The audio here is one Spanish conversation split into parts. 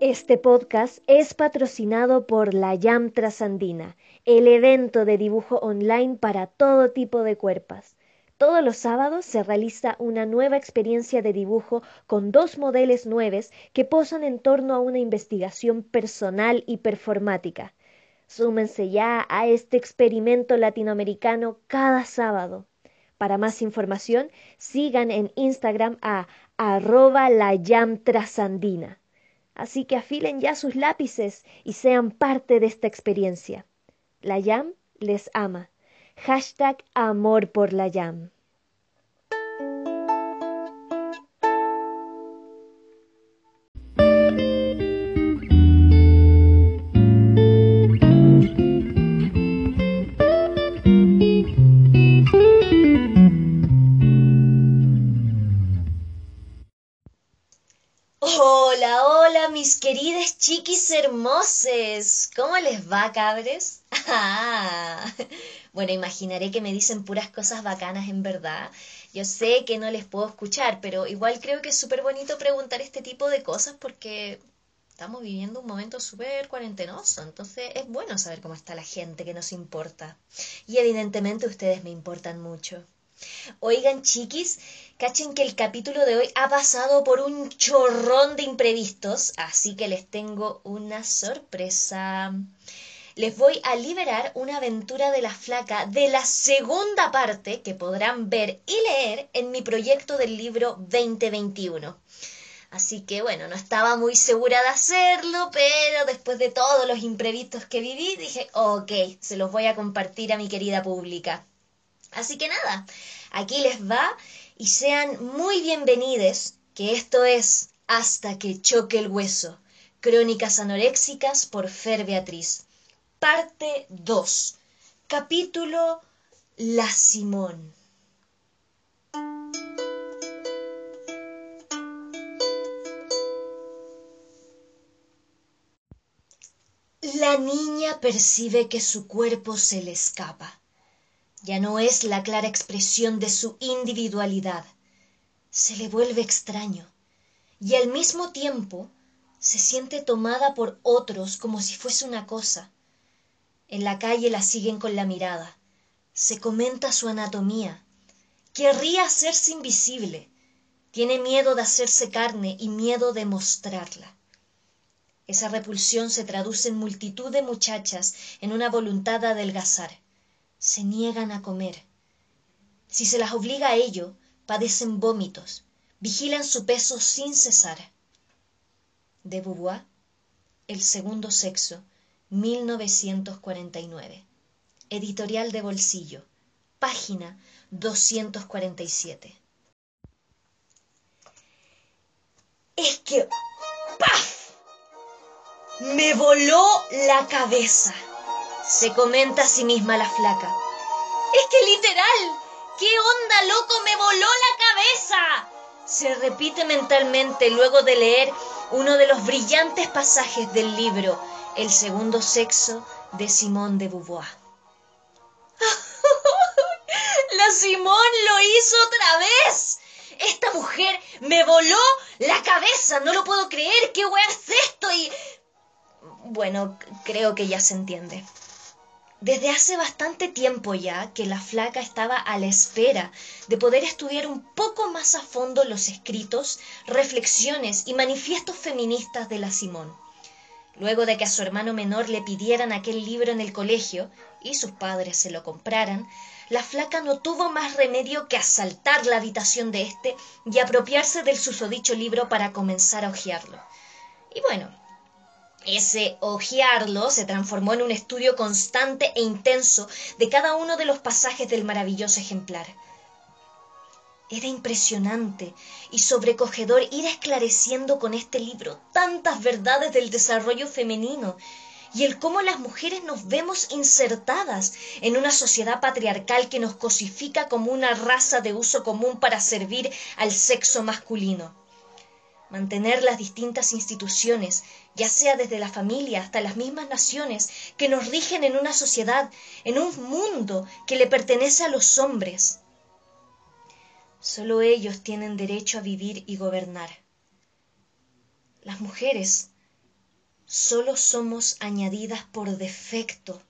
Este podcast es patrocinado por la YAM Trasandina, el evento de dibujo online para todo tipo de cuerpos. Todos los sábados se realiza una nueva experiencia de dibujo con dos modelos nuevos que posan en torno a una investigación personal y performática. Súmense ya a este experimento latinoamericano cada sábado. Para más información, sigan en Instagram a arroba la trasandina. Así que afilen ya sus lápices y sean parte de esta experiencia. La YAM les ama. Hashtag amor por la YAM. ¿Cómo les va, cabres? bueno, imaginaré que me dicen puras cosas bacanas en verdad. Yo sé que no les puedo escuchar, pero igual creo que es súper bonito preguntar este tipo de cosas porque estamos viviendo un momento súper cuarentenoso. Entonces es bueno saber cómo está la gente que nos importa. Y evidentemente ustedes me importan mucho. Oigan, chiquis, cachen que el capítulo de hoy ha pasado por un chorrón de imprevistos, así que les tengo una sorpresa. Les voy a liberar una aventura de la flaca de la segunda parte que podrán ver y leer en mi proyecto del libro 2021. Así que bueno, no estaba muy segura de hacerlo, pero después de todos los imprevistos que viví, dije, ok, se los voy a compartir a mi querida pública. Así que nada, aquí les va y sean muy bienvenidos, que esto es Hasta que choque el hueso, Crónicas anoréxicas por Fer Beatriz. Parte 2. Capítulo La Simón. La niña percibe que su cuerpo se le escapa ya no es la clara expresión de su individualidad. Se le vuelve extraño y al mismo tiempo se siente tomada por otros como si fuese una cosa. En la calle la siguen con la mirada. Se comenta su anatomía. Querría hacerse invisible. Tiene miedo de hacerse carne y miedo de mostrarla. Esa repulsión se traduce en multitud de muchachas en una voluntad de adelgazar se niegan a comer. Si se las obliga a ello, padecen vómitos, vigilan su peso sin cesar. De Beauvoir, El segundo sexo, 1949. Editorial de Bolsillo, página 247. Es que... ¡Paf! Me voló la cabeza se comenta a sí misma la flaca. Es que literal, ¿qué onda, loco? Me voló la cabeza. Se repite mentalmente luego de leer uno de los brillantes pasajes del libro El segundo sexo de Simone de Beauvoir. la Simón lo hizo otra vez. Esta mujer me voló la cabeza. No lo puedo creer. ¿Qué weá es esto? Y... Bueno, creo que ya se entiende. Desde hace bastante tiempo ya que la flaca estaba a la espera de poder estudiar un poco más a fondo los escritos, reflexiones y manifiestos feministas de la Simón. Luego de que a su hermano menor le pidieran aquel libro en el colegio y sus padres se lo compraran, la flaca no tuvo más remedio que asaltar la habitación de éste y apropiarse del susodicho libro para comenzar a hojearlo. Y bueno, ese ojearlo se transformó en un estudio constante e intenso de cada uno de los pasajes del maravilloso ejemplar. Era impresionante y sobrecogedor ir esclareciendo con este libro tantas verdades del desarrollo femenino y el cómo las mujeres nos vemos insertadas en una sociedad patriarcal que nos cosifica como una raza de uso común para servir al sexo masculino mantener las distintas instituciones, ya sea desde la familia hasta las mismas naciones, que nos rigen en una sociedad, en un mundo que le pertenece a los hombres. Solo ellos tienen derecho a vivir y gobernar. Las mujeres solo somos añadidas por defecto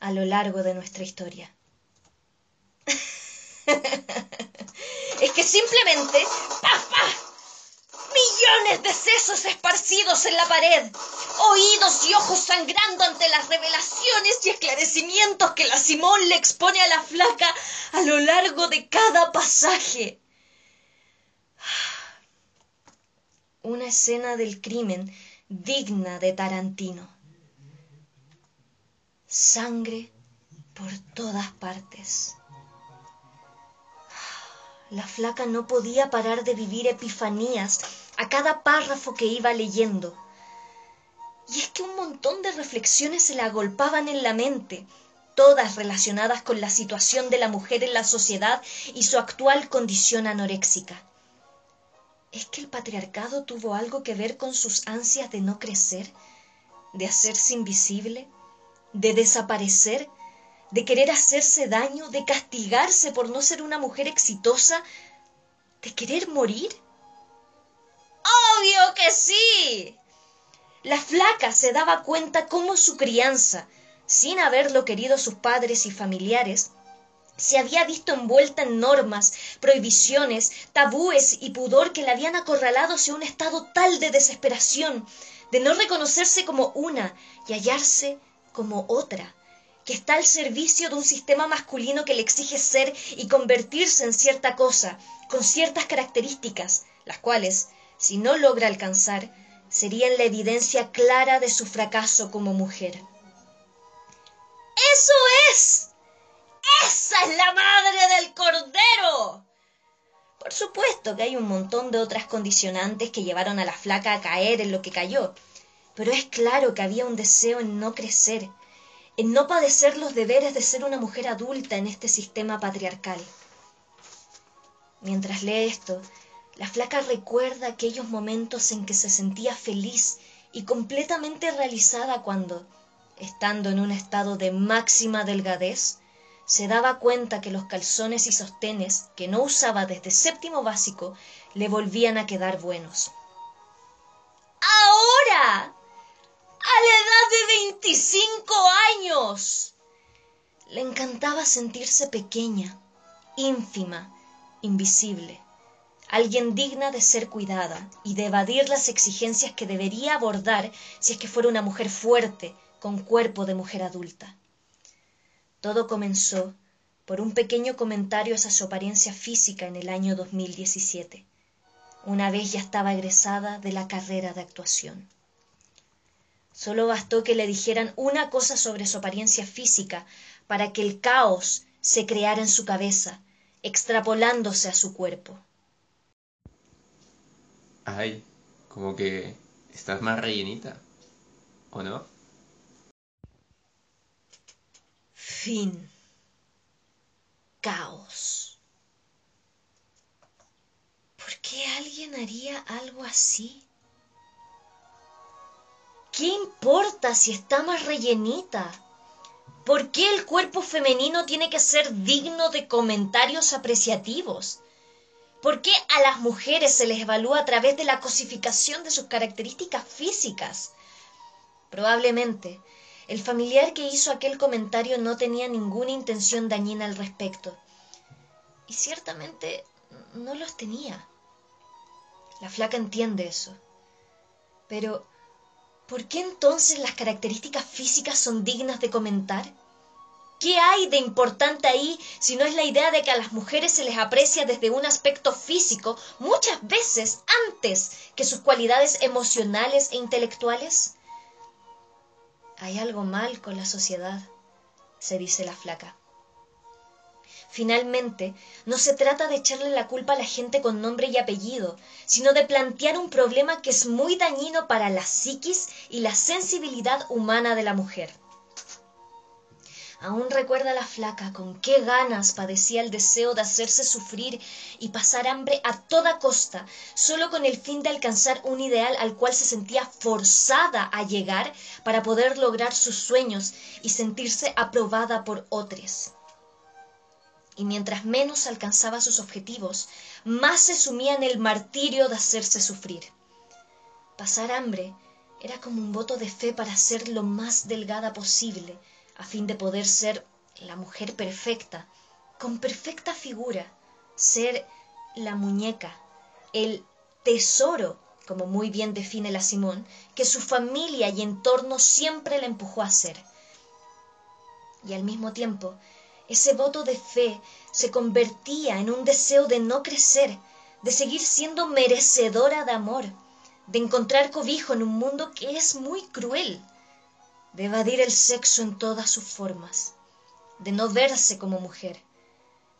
a lo largo de nuestra historia. es que simplemente de sesos esparcidos en la pared, oídos y ojos sangrando ante las revelaciones y esclarecimientos que la Simón le expone a la flaca a lo largo de cada pasaje. Una escena del crimen digna de Tarantino. Sangre por todas partes. La flaca no podía parar de vivir epifanías a cada párrafo que iba leyendo. Y es que un montón de reflexiones se le agolpaban en la mente, todas relacionadas con la situación de la mujer en la sociedad y su actual condición anoréxica. ¿Es que el patriarcado tuvo algo que ver con sus ansias de no crecer, de hacerse invisible, de desaparecer de querer hacerse daño, de castigarse por no ser una mujer exitosa, de querer morir? Obvio que sí. La flaca se daba cuenta cómo su crianza, sin haberlo querido sus padres y familiares, se había visto envuelta en normas, prohibiciones, tabúes y pudor que la habían acorralado hacia un estado tal de desesperación, de no reconocerse como una y hallarse como otra, que está al servicio de un sistema masculino que le exige ser y convertirse en cierta cosa, con ciertas características, las cuales, si no logra alcanzar, serían la evidencia clara de su fracaso como mujer. ¡Eso es! ¡Esa es la madre del cordero! Por supuesto que hay un montón de otras condicionantes que llevaron a la flaca a caer en lo que cayó, pero es claro que había un deseo en no crecer, en no padecer los deberes de ser una mujer adulta en este sistema patriarcal. Mientras lee esto, la flaca recuerda aquellos momentos en que se sentía feliz y completamente realizada cuando, estando en un estado de máxima delgadez, se daba cuenta que los calzones y sostenes que no usaba desde séptimo básico le volvían a quedar buenos. Ahora, a la edad de 25 años. Le encantaba sentirse pequeña, ínfima, invisible, alguien digna de ser cuidada y de evadir las exigencias que debería abordar si es que fuera una mujer fuerte, con cuerpo de mujer adulta. Todo comenzó por un pequeño comentario hacia su apariencia física en el año 2017. Una vez ya estaba egresada de la carrera de actuación. Solo bastó que le dijeran una cosa sobre su apariencia física para que el caos se creara en su cabeza, extrapolándose a su cuerpo. Ay, como que estás más rellenita, ¿o no? Fin. Caos. ¿Por qué alguien haría algo así? ¿Qué importa si está más rellenita? ¿Por qué el cuerpo femenino tiene que ser digno de comentarios apreciativos? ¿Por qué a las mujeres se les evalúa a través de la cosificación de sus características físicas? Probablemente el familiar que hizo aquel comentario no tenía ninguna intención dañina al respecto. Y ciertamente no los tenía. La flaca entiende eso. Pero ¿Por qué entonces las características físicas son dignas de comentar? ¿Qué hay de importante ahí si no es la idea de que a las mujeres se les aprecia desde un aspecto físico muchas veces antes que sus cualidades emocionales e intelectuales? Hay algo mal con la sociedad, se dice la flaca. Finalmente, no se trata de echarle la culpa a la gente con nombre y apellido, sino de plantear un problema que es muy dañino para la psiquis y la sensibilidad humana de la mujer. Aún recuerda la flaca con qué ganas padecía el deseo de hacerse sufrir y pasar hambre a toda costa, solo con el fin de alcanzar un ideal al cual se sentía forzada a llegar para poder lograr sus sueños y sentirse aprobada por otros y mientras menos alcanzaba sus objetivos, más se sumía en el martirio de hacerse sufrir. Pasar hambre Era como un voto de fe para ser lo más delgada posible, a fin de poder ser la mujer perfecta, con perfecta figura, ser la muñeca, el tesoro, como muy bien define la Simón, que su familia y entorno siempre la empujó a ser. Y al mismo tiempo, ese voto de fe se convertía en un deseo de no crecer, de seguir siendo merecedora de amor, de encontrar cobijo en un mundo que es muy cruel, de evadir el sexo en todas sus formas, de no verse como mujer,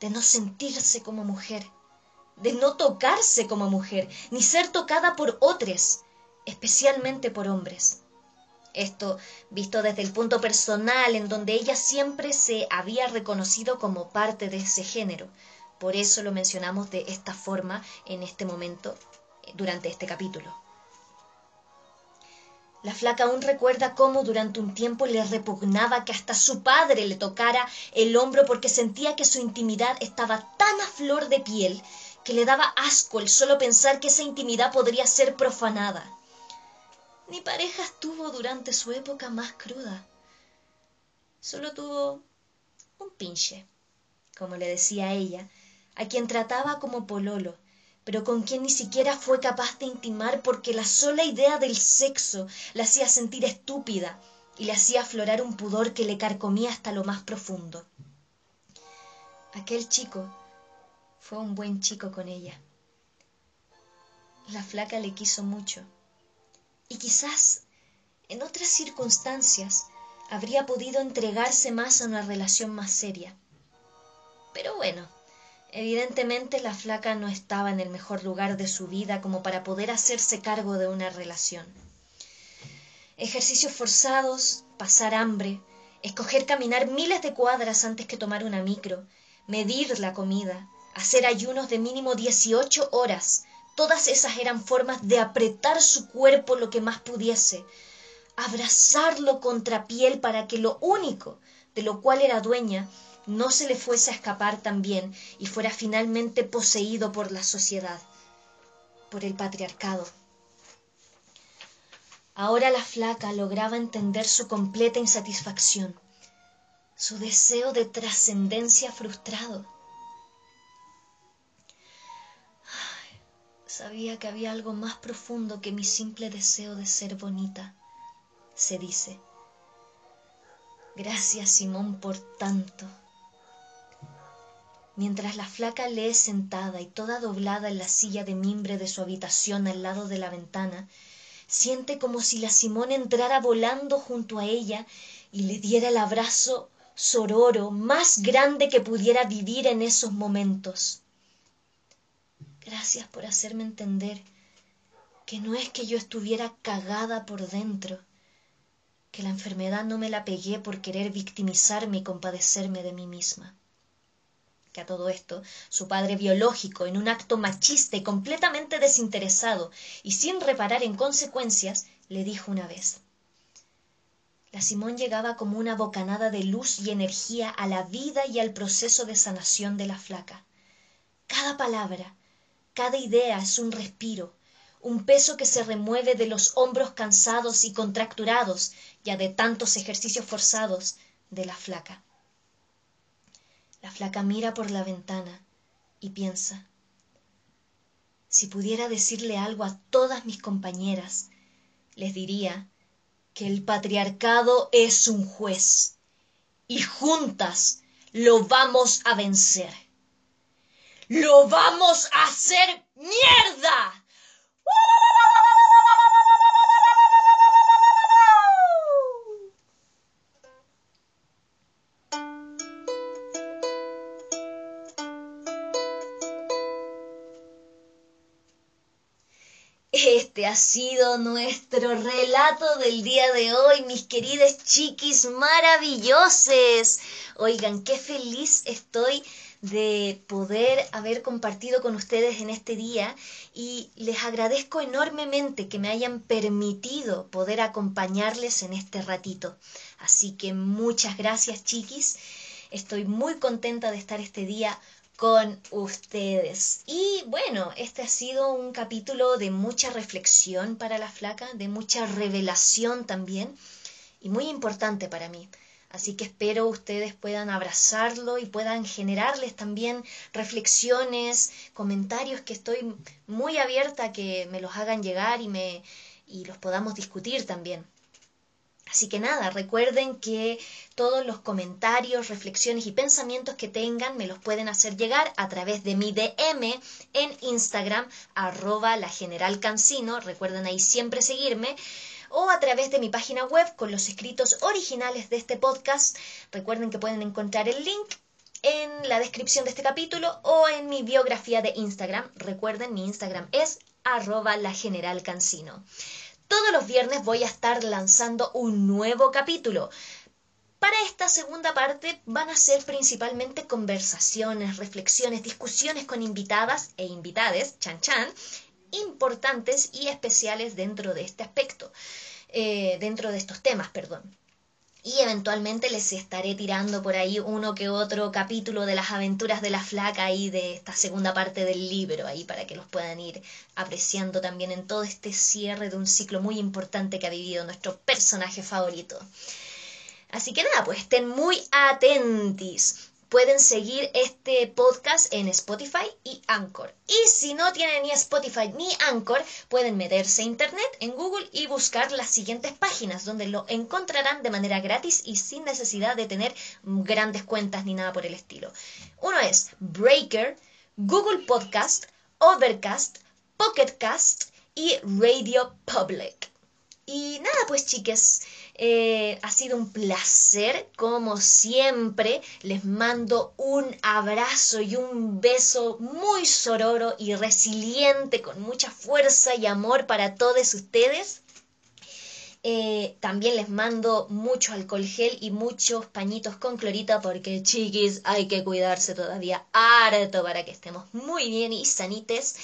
de no sentirse como mujer, de no tocarse como mujer, ni ser tocada por otros, especialmente por hombres. Esto visto desde el punto personal en donde ella siempre se había reconocido como parte de ese género. Por eso lo mencionamos de esta forma en este momento, durante este capítulo. La flaca aún recuerda cómo durante un tiempo le repugnaba que hasta su padre le tocara el hombro porque sentía que su intimidad estaba tan a flor de piel que le daba asco el solo pensar que esa intimidad podría ser profanada. Ni parejas tuvo durante su época más cruda. Solo tuvo un pinche, como le decía ella, a quien trataba como pololo, pero con quien ni siquiera fue capaz de intimar porque la sola idea del sexo la hacía sentir estúpida y le hacía aflorar un pudor que le carcomía hasta lo más profundo. Aquel chico fue un buen chico con ella. La flaca le quiso mucho y quizás en otras circunstancias habría podido entregarse más a una relación más seria. Pero bueno, evidentemente la flaca no estaba en el mejor lugar de su vida como para poder hacerse cargo de una relación. Ejercicios forzados, pasar hambre, escoger caminar miles de cuadras antes que tomar una micro, medir la comida, hacer ayunos de mínimo 18 horas, Todas esas eran formas de apretar su cuerpo lo que más pudiese, abrazarlo contra piel para que lo único de lo cual era dueña no se le fuese a escapar también y fuera finalmente poseído por la sociedad, por el patriarcado. Ahora la flaca lograba entender su completa insatisfacción, su deseo de trascendencia frustrado Sabía que había algo más profundo que mi simple deseo de ser bonita, se dice. Gracias, Simón, por tanto. Mientras la flaca lee sentada y toda doblada en la silla de mimbre de su habitación al lado de la ventana, siente como si la Simón entrara volando junto a ella y le diera el abrazo sororo más grande que pudiera vivir en esos momentos. Gracias por hacerme entender que no es que yo estuviera cagada por dentro, que la enfermedad no me la pegué por querer victimizarme y compadecerme de mí misma. A todo esto, su padre biológico, en un acto machista y completamente desinteresado y sin reparar en consecuencias, le dijo una vez. La Simón llegaba como una bocanada de luz y energía a la vida y al proceso de sanación de la flaca. Cada palabra, cada idea es un respiro, un peso que se remueve de los hombros cansados y contracturados ya de tantos ejercicios forzados de la flaca. La flaca mira por la ventana y piensa, si pudiera decirle algo a todas mis compañeras, les diría que el patriarcado es un juez y juntas lo vamos a vencer. ¡Lo vamos a hacer mierda! Este ha sido nuestro relato del día de hoy, mis queridas chiquis maravilloses. Oigan, qué feliz estoy de poder haber compartido con ustedes en este día y les agradezco enormemente que me hayan permitido poder acompañarles en este ratito. Así que muchas gracias chiquis, estoy muy contenta de estar este día con ustedes. Y bueno, este ha sido un capítulo de mucha reflexión para la flaca, de mucha revelación también y muy importante para mí. Así que espero ustedes puedan abrazarlo y puedan generarles también reflexiones, comentarios que estoy muy abierta a que me los hagan llegar y me y los podamos discutir también. Así que nada, recuerden que todos los comentarios, reflexiones y pensamientos que tengan me los pueden hacer llegar a través de mi DM en Instagram, arroba la general Cancino. Recuerden ahí siempre seguirme o a través de mi página web con los escritos originales de este podcast. Recuerden que pueden encontrar el link en la descripción de este capítulo o en mi biografía de Instagram. Recuerden, mi Instagram es arroba la general cancino. Todos los viernes voy a estar lanzando un nuevo capítulo. Para esta segunda parte van a ser principalmente conversaciones, reflexiones, discusiones con invitadas e invitades, chan chan, importantes y especiales dentro de este aspecto, eh, dentro de estos temas, perdón. Y eventualmente les estaré tirando por ahí uno que otro capítulo de las aventuras de la flaca y de esta segunda parte del libro, ahí para que los puedan ir apreciando también en todo este cierre de un ciclo muy importante que ha vivido nuestro personaje favorito. Así que nada, pues estén muy atentis. Pueden seguir este podcast en Spotify y Anchor. Y si no tienen ni Spotify ni Anchor, pueden meterse a Internet en Google y buscar las siguientes páginas donde lo encontrarán de manera gratis y sin necesidad de tener grandes cuentas ni nada por el estilo. Uno es Breaker, Google Podcast, Overcast, Pocketcast y Radio Public. Y nada, pues chiques, eh, ha sido un placer, como siempre. Les mando un abrazo y un beso muy sororo y resiliente, con mucha fuerza y amor para todos ustedes. Eh, también les mando mucho alcohol gel y muchos pañitos con clorita porque chiquis hay que cuidarse todavía harto para que estemos muy bien y sanites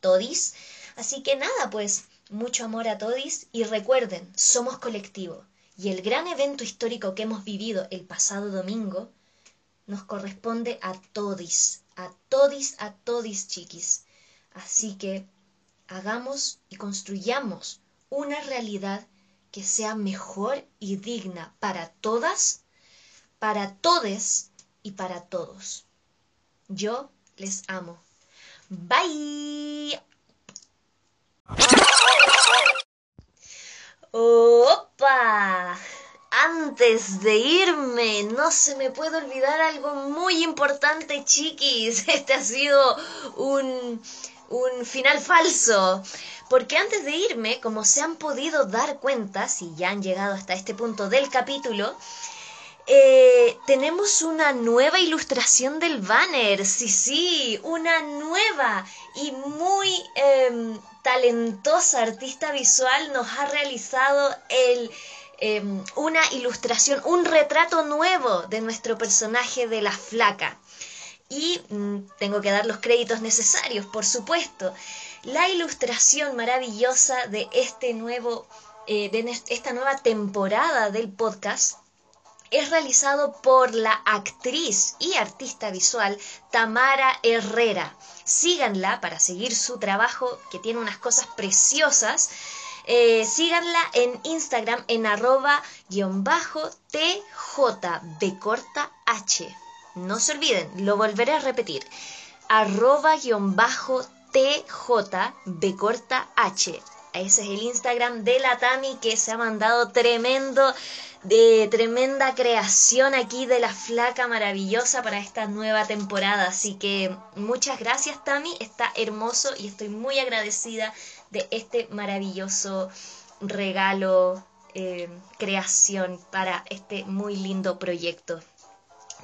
todis. Así que nada, pues mucho amor a todis y recuerden, somos colectivo y el gran evento histórico que hemos vivido el pasado domingo nos corresponde a todis, a todis, a todis chiquis. Así que hagamos y construyamos una realidad que sea mejor y digna para todas, para todes y para todos. Yo les amo. Bye. ¡Opa! Antes de irme, no se me puede olvidar algo muy importante, chiquis. Este ha sido un, un final falso. Porque antes de irme, como se han podido dar cuenta, si ya han llegado hasta este punto del capítulo, eh, tenemos una nueva ilustración del banner. Sí, sí, una nueva y muy em, talentosa artista visual nos ha realizado el, em, una ilustración, un retrato nuevo de nuestro personaje de la flaca. Y mm, tengo que dar los créditos necesarios, por supuesto. La ilustración maravillosa de este nuevo, eh, de esta nueva temporada del podcast es realizado por la actriz y artista visual Tamara Herrera. Síganla para seguir su trabajo que tiene unas cosas preciosas. Eh, síganla en Instagram en arroba guion bajo H. No se olviden, lo volveré a repetir. Arroba guion bajo H. Ese es el Instagram de la Tami que se ha mandado tremendo de tremenda creación aquí de la flaca maravillosa para esta nueva temporada. Así que muchas gracias Tami, está hermoso y estoy muy agradecida de este maravilloso regalo, eh, creación para este muy lindo proyecto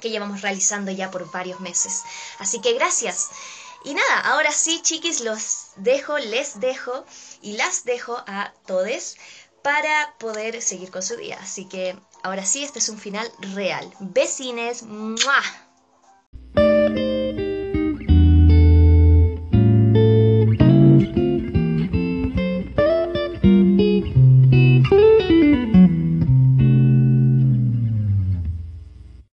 que llevamos realizando ya por varios meses. Así que gracias. Y nada, ahora sí, chiquis, los dejo, les dejo y las dejo a todos para poder seguir con su día. Así que ahora sí, este es un final real. Besines. ¡Mua!